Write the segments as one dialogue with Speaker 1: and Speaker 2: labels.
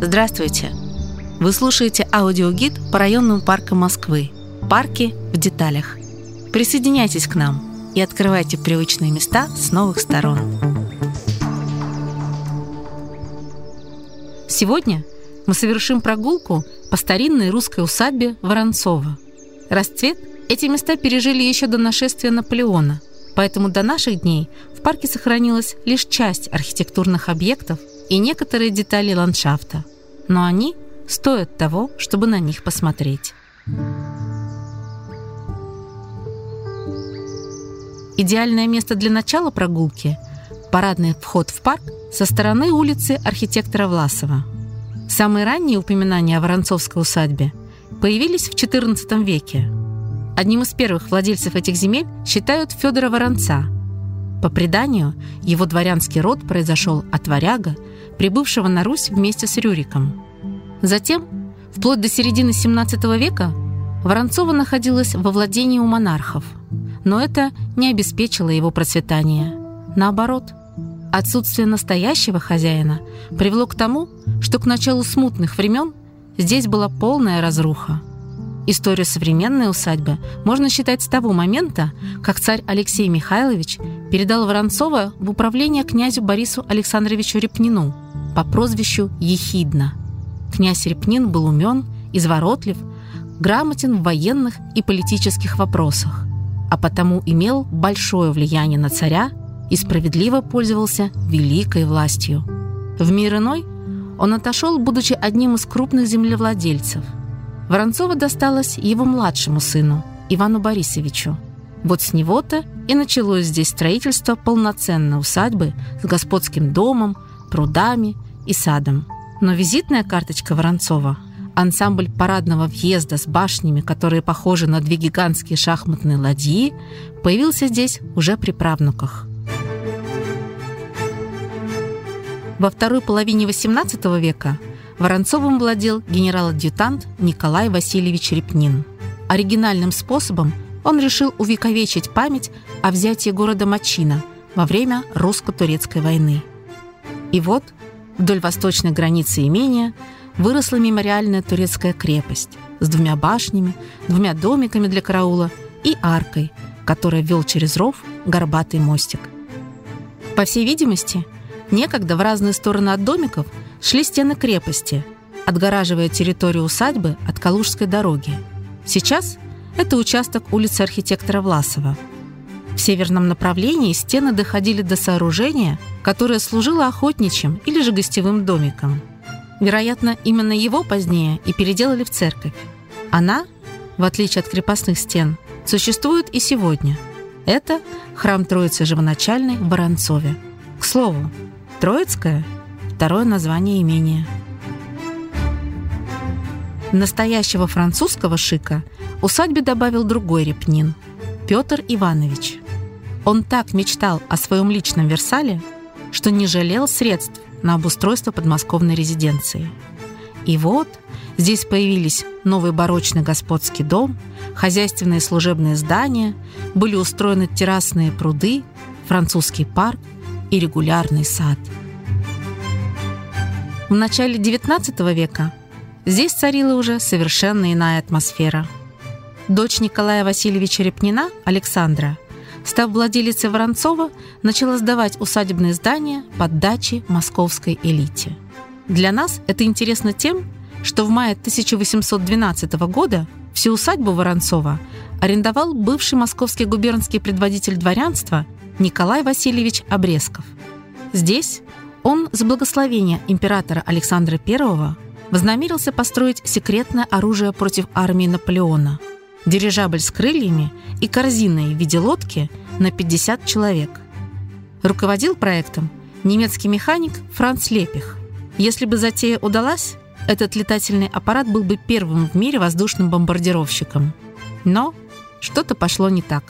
Speaker 1: Здравствуйте! Вы слушаете аудиогид по районным паркам Москвы. Парки в деталях. Присоединяйтесь к нам и открывайте привычные места с новых сторон. Сегодня мы совершим прогулку по старинной русской усадьбе Воронцова. Расцвет эти места пережили еще до нашествия Наполеона, поэтому до наших дней в парке сохранилась лишь часть архитектурных объектов и некоторые детали ландшафта – но они стоят того, чтобы на них посмотреть. Идеальное место для начала прогулки – парадный вход в парк со стороны улицы архитектора Власова. Самые ранние упоминания о Воронцовской усадьбе появились в XIV веке. Одним из первых владельцев этих земель считают Федора Воронца. По преданию, его дворянский род произошел от варяга, прибывшего на Русь вместе с Рюриком. Затем, вплоть до середины XVII века, Воронцова находилась во владении у монархов, но это не обеспечило его процветание. Наоборот, отсутствие настоящего хозяина привело к тому, что к началу смутных времен здесь была полная разруха. Историю современной усадьбы можно считать с того момента, как царь Алексей Михайлович передал Воронцова в управление князю Борису Александровичу Репнину – по прозвищу Ехидна. Князь Репнин был умен, изворотлив, грамотен в военных и политических вопросах, а потому имел большое влияние на царя и справедливо пользовался великой властью. В мир иной он отошел, будучи одним из крупных землевладельцев. Воронцова досталось его младшему сыну, Ивану Борисовичу. Вот с него-то и началось здесь строительство полноценной усадьбы с господским домом, прудами и садом. Но визитная карточка Воронцова – ансамбль парадного въезда с башнями, которые похожи на две гигантские шахматные ладьи, появился здесь уже при правнуках. Во второй половине XVIII века Воронцовым владел генерал-адъютант Николай Васильевич Репнин. Оригинальным способом он решил увековечить память о взятии города Мачина во время русско-турецкой войны. И вот – Вдоль восточной границы имения выросла мемориальная турецкая крепость с двумя башнями, двумя домиками для караула и аркой, которая вел через ров горбатый мостик. По всей видимости, некогда в разные стороны от домиков шли стены крепости, отгораживая территорию усадьбы от Калужской дороги. Сейчас это участок улицы архитектора Власова – в северном направлении стены доходили до сооружения, которое служило охотничьим или же гостевым домиком. Вероятно, именно его позднее и переделали в церковь. Она, в отличие от крепостных стен, существует и сегодня. Это храм Троицы Живоначальной в Воронцове. К слову, Троицкое – второе название имения. Настоящего французского шика усадьбе добавил другой репнин – Петр Иванович – он так мечтал о своем личном Версале, что не жалел средств на обустройство подмосковной резиденции. И вот здесь появились новый барочный господский дом, хозяйственные служебные здания, были устроены террасные пруды, французский парк и регулярный сад. В начале XIX века здесь царила уже совершенно иная атмосфера. Дочь Николая Васильевича Репнина, Александра – Став владелицей Воронцова, начала сдавать усадебные здания под дачи московской элите. Для нас это интересно тем, что в мае 1812 года всю усадьбу Воронцова арендовал бывший московский губернский предводитель дворянства Николай Васильевич Обрезков. Здесь он с благословения императора Александра I вознамерился построить секретное оружие против армии Наполеона – дирижабль с крыльями и корзиной в виде лодки на 50 человек. Руководил проектом немецкий механик Франц Лепих. Если бы затея удалась, этот летательный аппарат был бы первым в мире воздушным бомбардировщиком. Но что-то пошло не так.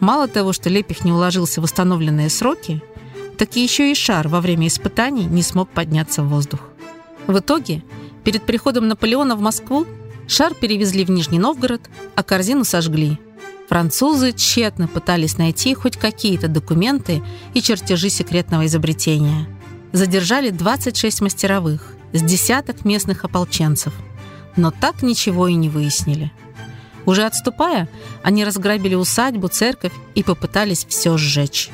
Speaker 1: Мало того, что Лепих не уложился в установленные сроки, так еще и шар во время испытаний не смог подняться в воздух. В итоге, перед приходом Наполеона в Москву Шар перевезли в Нижний Новгород, а корзину сожгли. Французы тщетно пытались найти хоть какие-то документы и чертежи секретного изобретения. задержали 26 мастеровых с десяток местных ополченцев, но так ничего и не выяснили. Уже отступая, они разграбили усадьбу, церковь и попытались все сжечь.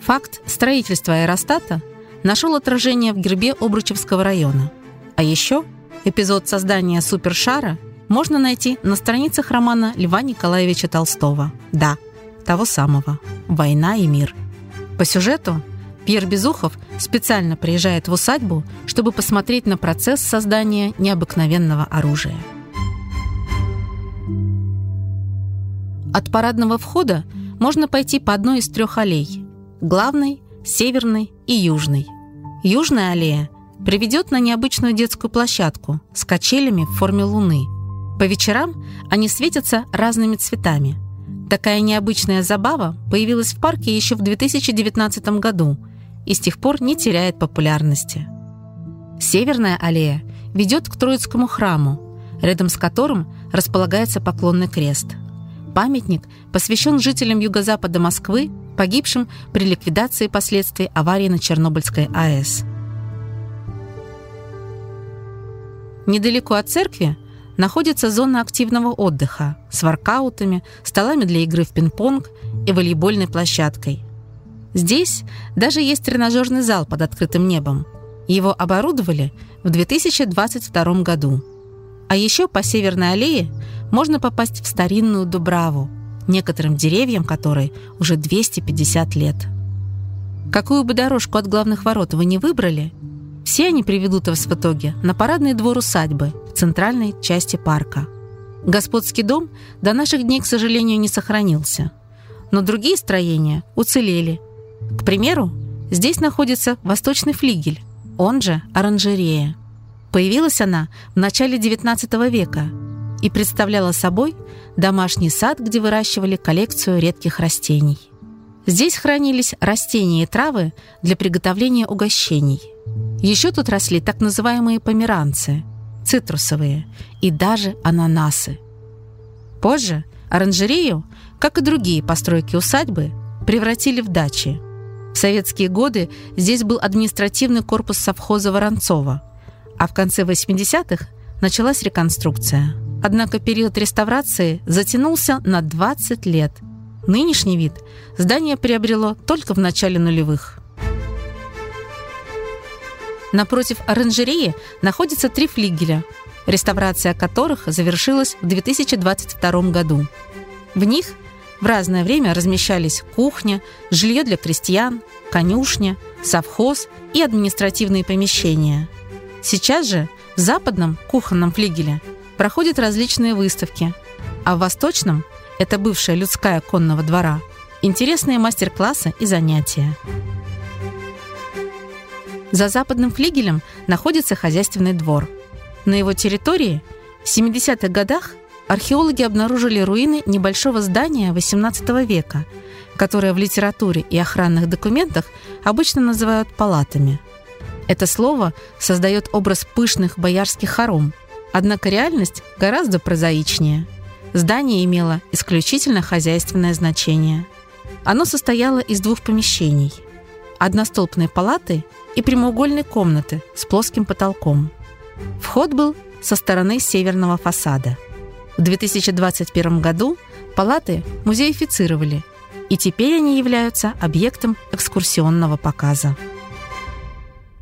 Speaker 1: Факт строительства аэростата нашел отражение в гербе Обручевского района. А еще эпизод создания супершара можно найти на страницах романа Льва Николаевича Толстого. Да, того самого «Война и мир». По сюжету Пьер Безухов специально приезжает в усадьбу, чтобы посмотреть на процесс создания необыкновенного оружия. От парадного входа можно пойти по одной из трех аллей – главной, северной и южной. Южная аллея приведет на необычную детскую площадку с качелями в форме луны. По вечерам они светятся разными цветами. Такая необычная забава появилась в парке еще в 2019 году и с тех пор не теряет популярности. Северная аллея ведет к Троицкому храму, рядом с которым располагается поклонный крест. Памятник посвящен жителям юго-запада Москвы, погибшим при ликвидации последствий аварии на Чернобыльской АЭС. Недалеко от церкви находится зона активного отдыха с воркаутами, столами для игры в пинг-понг и волейбольной площадкой. Здесь даже есть тренажерный зал под открытым небом. Его оборудовали в 2022 году. А еще по Северной аллее можно попасть в старинную Дубраву, некоторым деревьям которой уже 250 лет. Какую бы дорожку от главных ворот вы не выбрали, все они приведут вас в итоге на парадный двор усадьбы в центральной части парка. Господский дом до наших дней, к сожалению, не сохранился. Но другие строения уцелели к примеру, здесь находится восточный флигель, он же оранжерея. Появилась она в начале XIX века и представляла собой домашний сад, где выращивали коллекцию редких растений. Здесь хранились растения и травы для приготовления угощений. Еще тут росли так называемые померанцы, цитрусовые и даже ананасы. Позже оранжерею, как и другие постройки усадьбы, превратили в дачи – в советские годы здесь был административный корпус совхоза Воронцова, а в конце 80-х началась реконструкция. Однако период реставрации затянулся на 20 лет. Нынешний вид здание приобрело только в начале нулевых. Напротив оранжереи находится три флигеля, реставрация которых завершилась в 2022 году. В них – в разное время размещались кухня, жилье для крестьян, конюшня, совхоз и административные помещения. Сейчас же в западном кухонном флигеле проходят различные выставки, а в восточном – это бывшая людская конного двора – интересные мастер-классы и занятия. За западным флигелем находится хозяйственный двор. На его территории в 70-х годах археологи обнаружили руины небольшого здания XVIII века, которое в литературе и охранных документах обычно называют палатами. Это слово создает образ пышных боярских хором, однако реальность гораздо прозаичнее. Здание имело исключительно хозяйственное значение. Оно состояло из двух помещений – одностолбной палаты и прямоугольной комнаты с плоским потолком. Вход был со стороны северного фасада – в 2021 году палаты музеифицировали, и теперь они являются объектом экскурсионного показа.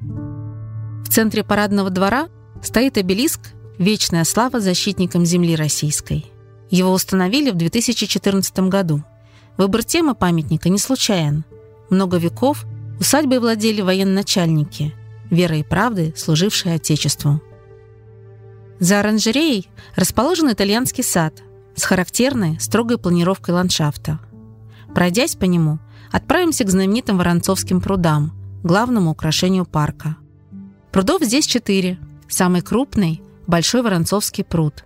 Speaker 1: В центре парадного двора стоит обелиск «Вечная слава защитникам земли российской». Его установили в 2014 году. Выбор темы памятника не случайен. Много веков усадьбой владели военачальники, верой и правдой служившие Отечеству. За оранжереей расположен итальянский сад с характерной строгой планировкой ландшафта. Пройдясь по нему, отправимся к знаменитым Воронцовским прудам, главному украшению парка. Прудов здесь четыре. Самый крупный – Большой Воронцовский пруд.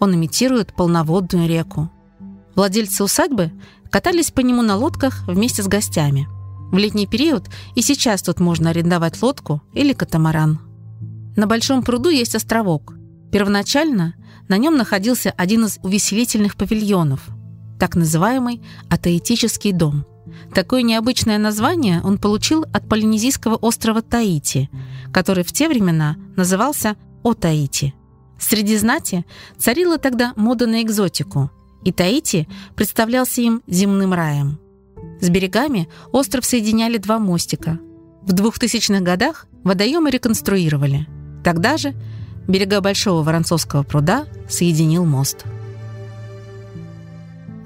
Speaker 1: Он имитирует полноводную реку. Владельцы усадьбы катались по нему на лодках вместе с гостями. В летний период и сейчас тут можно арендовать лодку или катамаран. На Большом пруду есть островок – Первоначально на нем находился один из увеселительных павильонов, так называемый атеитический дом, Такое необычное название он получил от полинезийского острова Таити, который в те времена назывался О-Таити. Среди знати царила тогда мода на экзотику, и Таити представлялся им земным раем. С берегами остров соединяли два мостика. В 2000-х годах водоемы реконструировали. Тогда же берега Большого Воронцовского пруда соединил мост.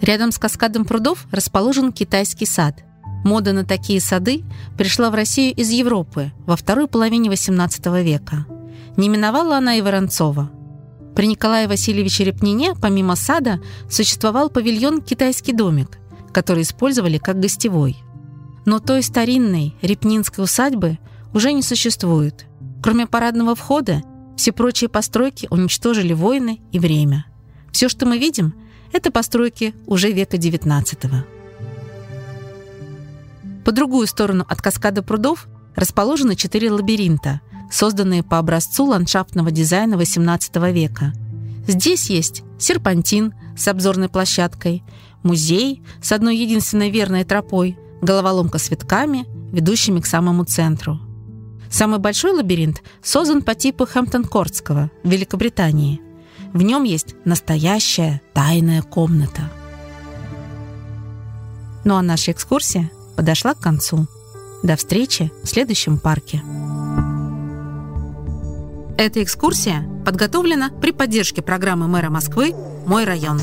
Speaker 1: Рядом с каскадом прудов расположен китайский сад. Мода на такие сады пришла в Россию из Европы во второй половине XVIII века. Не миновала она и Воронцова. При Николае Васильевиче Репнине, помимо сада, существовал павильон «Китайский домик», который использовали как гостевой. Но той старинной репнинской усадьбы уже не существует. Кроме парадного входа, все прочие постройки уничтожили войны и время. Все, что мы видим, это постройки уже века XIX. По другую сторону от каскада прудов расположены четыре лабиринта, созданные по образцу ландшафтного дизайна XVIII века. Здесь есть серпантин с обзорной площадкой, музей с одной единственной верной тропой, головоломка с витками, ведущими к самому центру. Самый большой лабиринт создан по типу Хэмптон-Кортского в Великобритании. В нем есть настоящая тайная комната. Ну а наша экскурсия подошла к концу. До встречи в следующем парке. Эта экскурсия подготовлена при поддержке программы мэра Москвы «Мой район».